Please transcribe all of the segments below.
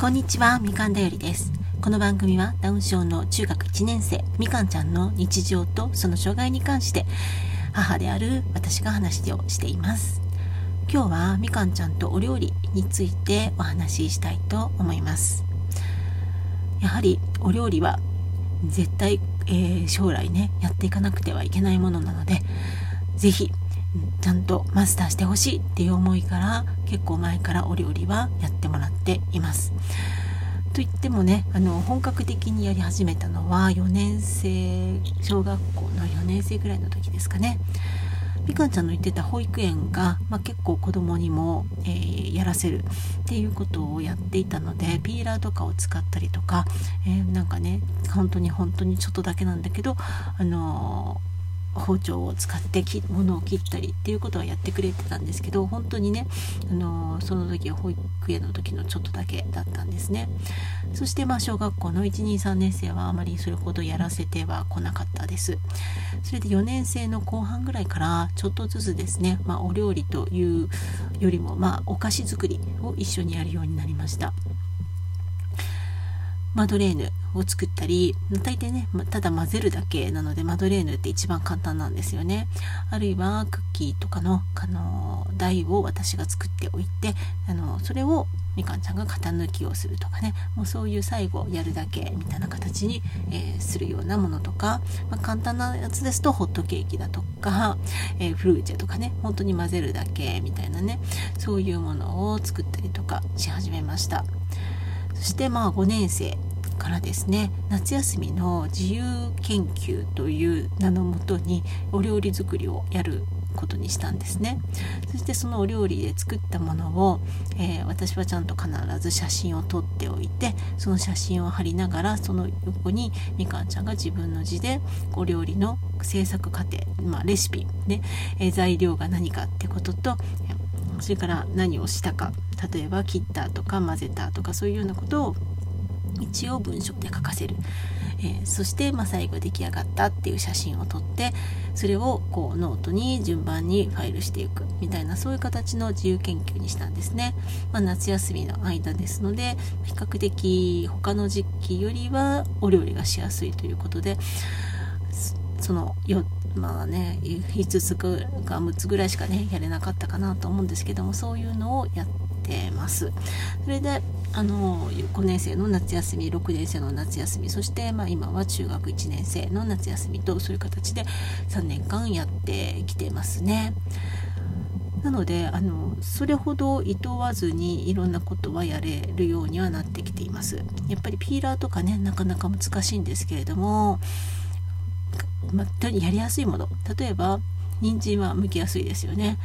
こんにちは、みかんだよりです。この番組はダウン症の中学1年生、みかんちゃんの日常とその障害に関して母である私が話をしています。今日はみかんちゃんとお料理についてお話ししたいと思います。やはりお料理は絶対、えー、将来ね、やっていかなくてはいけないものなので、是非ちゃんとマスターしてほしいっていう思いから結構前からお料理はやってもらっています。といってもねあの本格的にやり始めたのは4年生小学校の4年生ぐらいの時ですかね。みかんちゃんの言ってた保育園が、まあ、結構子供にも、えー、やらせるっていうことをやっていたのでピーラーとかを使ったりとか、えー、なんかね本当に本当にちょっとだけなんだけど、あの包丁を使ってき物を切ったりっていうことはやってくれてたんですけど本当にね、あのその時は保育園の時のちょっとだけだったんですね。そしてまあ小学校の123年生はあまりそれほどやらせては来なかったです。それで4年生の後半ぐらいからちょっとずつですね、まあ、お料理というよりもまあお菓子作りを一緒にやるようになりました。マドレーヌを作ったり大体ねただ混ぜるだけなのでマドレーヌって一番簡単なんですよね。あるいはクッキーとかのあの台を私が作っておいてあのそれをみかんちゃんが型抜きをするとかね。もうそういう最後やるだけみたいな形に、えー、するようなものとか、まあ、簡単なやつですとホットケーキだとか、えー、フルーチェとかね。本当に混ぜるだけみたいなね。そういうものを作ったりとかし始めました。そしてまあ5年生。からですね夏休みの自由研究という名のもとにお料理作りをやることにしたんですね。そしてそのお料理で作ったものを、えー、私はちゃんと必ず写真を撮っておいてその写真を貼りながらその横にみかんちゃんが自分の字でお料理の制作過程、まあ、レシピね、えー、材料が何かってこととそれから何をしたか例えば切ったとか混ぜたとかそういうようなことを一応文章で書かせる、えー、そして、まあ、最後出来上がったっていう写真を撮ってそれをこうノートに順番にファイルしていくみたいなそういう形の自由研究にしたんですね、まあ、夏休みの間ですので比較的他の時期よりはお料理がしやすいということでそのよまあね5つか6つぐらいしかねやれなかったかなと思うんですけどもそういうのをやってます。それであの5年生の夏休み6年生の夏休みそして、まあ、今は中学1年生の夏休みとそういう形で3年間やってきてますね。なのであのそれほどいとわずにいろんなことはやれるようにはなってきています。やっぱりピーラーとかねなかなか難しいんですけれどもま、やりやすいもの例えば人参は剥きやすいですよね。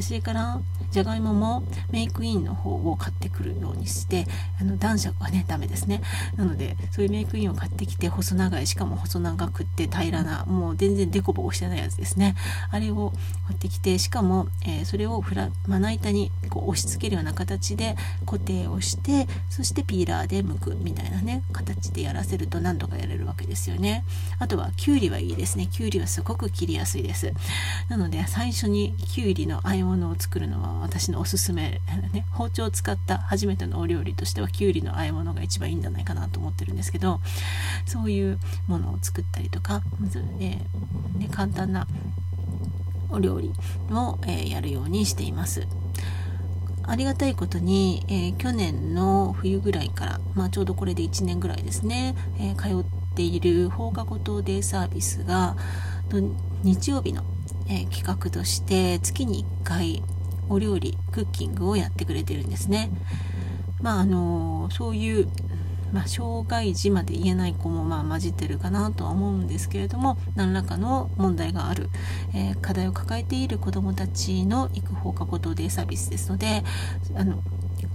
それからじゃがいももメイクインの方を買ってくるようにしてあの男爵はねダメですね。なのでそういうメイクインを買ってきて細長いしかも細長くって平らなもう全然デコボコしてないやつですね。あれを買ってきてしかも、えー、それをフラまな板にこう押し付けるような形で固定をしてそしてピーラーで剥くみたいなね形でやらせると何とかやれるわけですよね。あとはきゅうりはいいですね。きゅうりはすごく切りやすいです。なので最初にきゅうりの和え物を作るのは私のおすすめ、ね、包丁を使った初めてのお料理としてはきゅうりの和え物が一番いいんじゃないかなと思ってるんですけどそういうものを作ったりとかまず、えー、ね、簡単なお料理を、えー、やるようにしています。ありがたいことに、えー、去年の冬ぐらいから、まあ、ちょうどこれで1年ぐらいですね、えー、通っている放課後等デイサービスが日曜日のえ、企画として月に1回お料理クッキングをやってくれてるんですね。まああの、そういう、まあ、障害児まで言えない子もまあ混じってるかなとは思うんですけれども何らかの問題がある、えー、課題を抱えている子どもたちの育放課後等デイサービスですのであの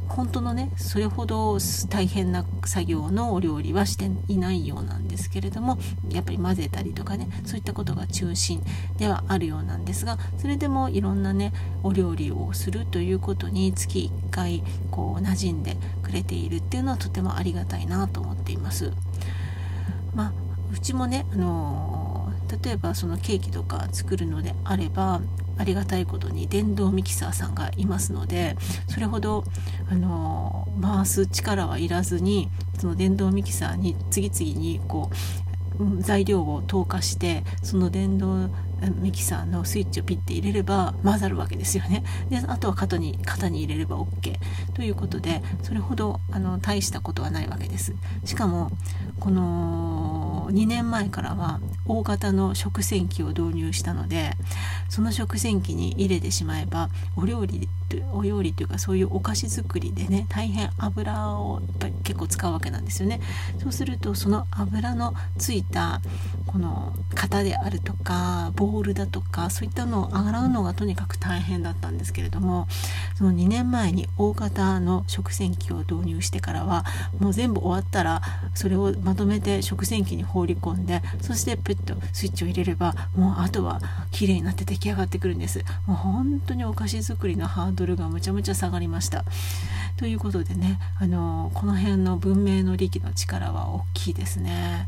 本当のねそれほど大変な作業のお料理はしていないようなんですけれどもやっぱり混ぜたりとかねそういったことが中心ではあるようなんですがそれでもいろんなねお料理をするということに月1回こう馴染んでくれているっていうのはとてもありがたいなと思っています。まあ、うちもね、あの例えばそのケーキとか作るのであればありがたいことに電動ミキサーさんがいますのでそれほどあの回す力はいらずにその電動ミキサーに次々にこう材料を投下してその電動ミキサーのスイッチをピッて入れれば混ざるわけですよね。であとは型に型に入れれば OK ということでそれほどあの大したことはないわけです。しかもこの2年前からは大型の食洗機を導入したのでその食洗機に入れてしまえばお料理お料理というかそういうお菓子作りでね大変油をやっぱり結構使うわけなんですよね。そうするとその油のついたこの型であるとかボールだとかそういったのを洗うのがとにかく大変だったんですけれどもその2年前に大型の食洗機を導入してからはもう全部終わったらそれをまとめて食洗機に放り込んでそしてプッとスイッチを入れればもうあとは綺麗になって出来上がってくるんです。もう本当にお菓子作りのハードルがむちゃむちゃ下がりました。ということでねあのこの辺の文明の利器の力は大きいですね。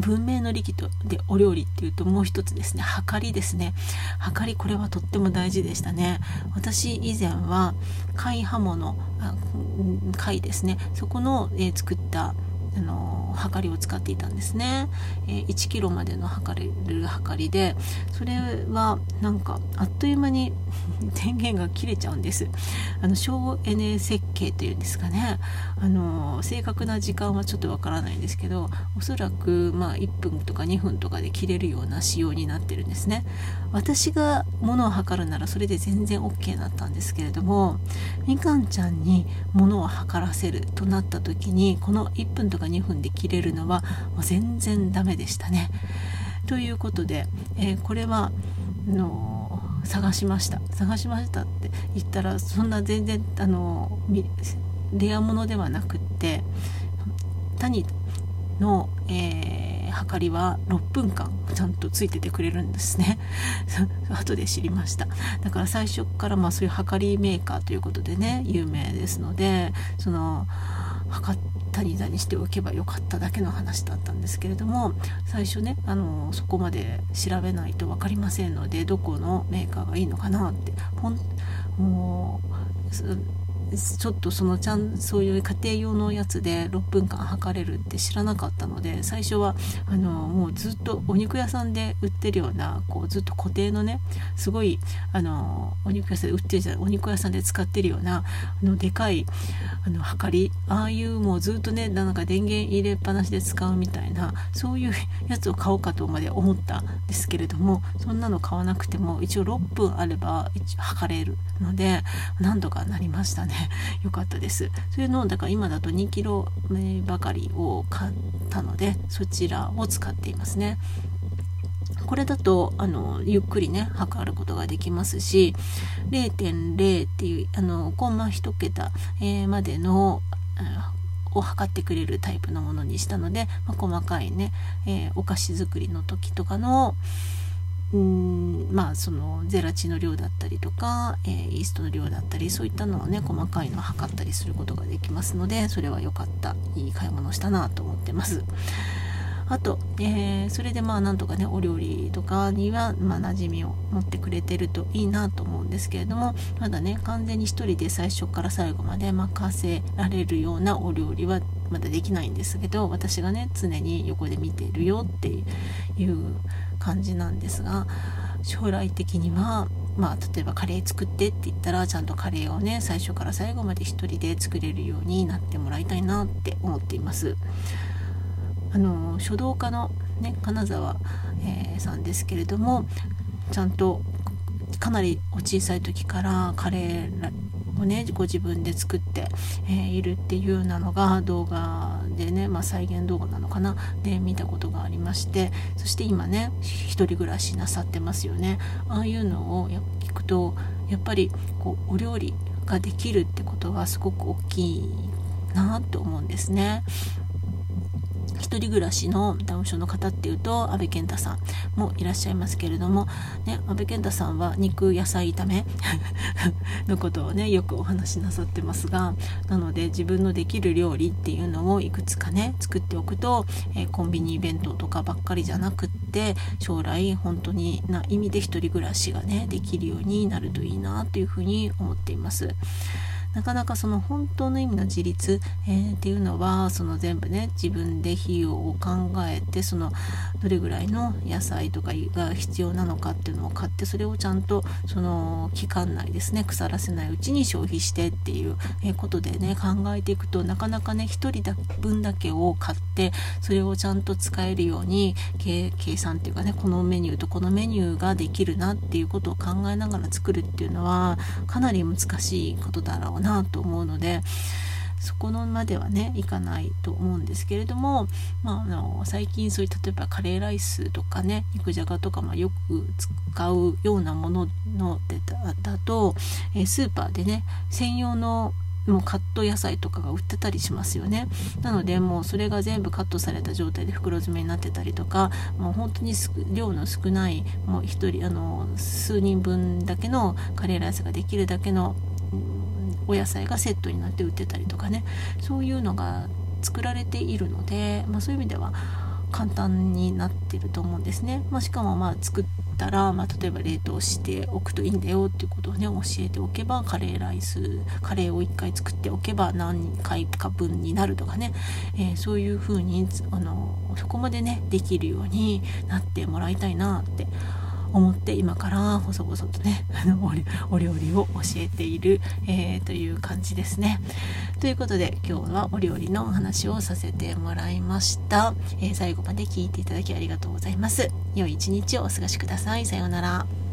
文明の利器とでお料理っていうともう一つですね。はりですね。はかりこれはとっても大事でしたね。私以前は貝刃物貝ですね。そこの、えー、作ったあの測りを使っていたんですね、えー、1キロまでの測れる測りでそれはなんかあっという間に 電源が切れちゃうんです。あの省エネ設計というんですかね。あの正確な時間はちょっとわからないんですけどおそらくまあ1分とか2分とかで切れるような仕様になってるんですね私が物を測るならそれで全然 OK だったんですけれどもみかんちゃんに物を測らせるとなった時にこの1分とか2分で切れるのはもう全然ダメでしたね。ということで、えー、これはの探しました探しましたって言ったらそんな全然あのレアものではなくって谷の、えー、測りは6分間ちゃんとついててくれるんですね。後で知りました。だから最初からまあそういう測りメーカーということでね有名ですのでその測ったりだにしておけばよかっただけの話だったんですけれども最初ねあのそこまで調べないと分かりませんのでどこのメーカーがいいのかなってほんもうちょっとそのちゃんそういう家庭用のやつで6分間測れるって知らなかったので最初はあのもうずっとお肉屋さんで売ってるようなこうずっと固定のねすごいあのお肉屋さんで売ってるじゃないお肉屋さんで使ってるようなあのでかいあの測りああいうもうずっとねなんか電源入れっぱなしで使うみたいなそういうやつを買おうかとまで思ったんですけれどもそんなの買わなくても一応6分あれば測れるので何とかなりましたね。よかったです。それのだから今だと2キロ目ばかりを買ったのでそちらを使っていますね。これだとあのゆっくりね測ることができますし0.0っていうあのコンマ1桁、えー、までのを測ってくれるタイプのものにしたので、まあ、細かいね、えー、お菓子作りの時とかの、まあそのゼラチンの量だったりとか、えー、イーストの量だったりそういったのをね細かいのを測ったりすることができますのでそれは良かったいい買い物したなと思ってます。あと、えー、それでまあなんとかねお料理とかにはまあ馴染みを持ってくれてるといいなと思うんですけれどもまだね完全に1人で最初から最後まで任せられるようなお料理はまだできないんですけど私がね常に横で見ているよっていう感じなんですが将来的にはまあ例えばカレー作ってって言ったらちゃんとカレーをね最初から最後まで1人で作れるようになってもらいたいなって思っています。あの書道家の、ね、金沢、えー、さんですけれどもちゃんとかなりお小さい時からカレーをねご自分で作って、えー、いるっていうようなのが動画でね、まあ、再現動画なのかな？で見たことがありましてそして今ね一人暮らしなさってますよねああいうのを聞くとやっぱりこうお料理ができるってことはすごく大きいなと思うんですね。一人暮らしのダウン症の方っていうと安倍健太さんもいらっしゃいますけれども、ね、安倍健太さんは肉野菜炒め のことをねよくお話しなさってますがなので自分のできる料理っていうのをいくつかね作っておくと、えー、コンビニ弁当とかばっかりじゃなくって将来本当にな意味で一人暮らしがねできるようになるといいなというふうに思っています。なかなかその本当の意味の自立、えー、っていうのはその全部ね自分で費用を考えてそのどれぐらいの野菜とかが必要なのかっていうのを買ってそれをちゃんとその期間内ですね腐らせないうちに消費してっていうことでね考えていくとなかなかね1人だ分だけを買ってそれをちゃんと使えるように計算っていうかねこのメニューとこのメニューができるなっていうことを考えながら作るっていうのはかなり難しいことだろうななと思うのでそこのまではねいかないと思うんですけれども、まあ、あの最近そういう例えばカレーライスとかね肉じゃがとか、まあ、よく使うようなもののだだと、えスーパーでね専用のもうカット野菜とかが売ってたりしますよね。なのでもうそれが全部カットされた状態で袋詰めになってたりとかもう本当に量の少ないもう1人あの数人分だけのカレーライスができるだけのお野菜がセットになって売ってたりとかね。そういうのが作られているので、まあ、そういう意味では簡単になってると思うんですね、まあ、しかもまあ作ったら、まあ、例えば冷凍しておくといいんだよっていうことをね教えておけばカレーライスカレーを1回作っておけば何回か分になるとかね、えー、そういう風にあのそこまでねできるようになってもらいたいなって思って今から細々とね あのお料理を教えている、えー、という感じですね。ということで今日はお料理のお話をさせてもらいました、えー、最後まで聞いていただきありがとうございます。良い一日をお過ごしください。さようなら。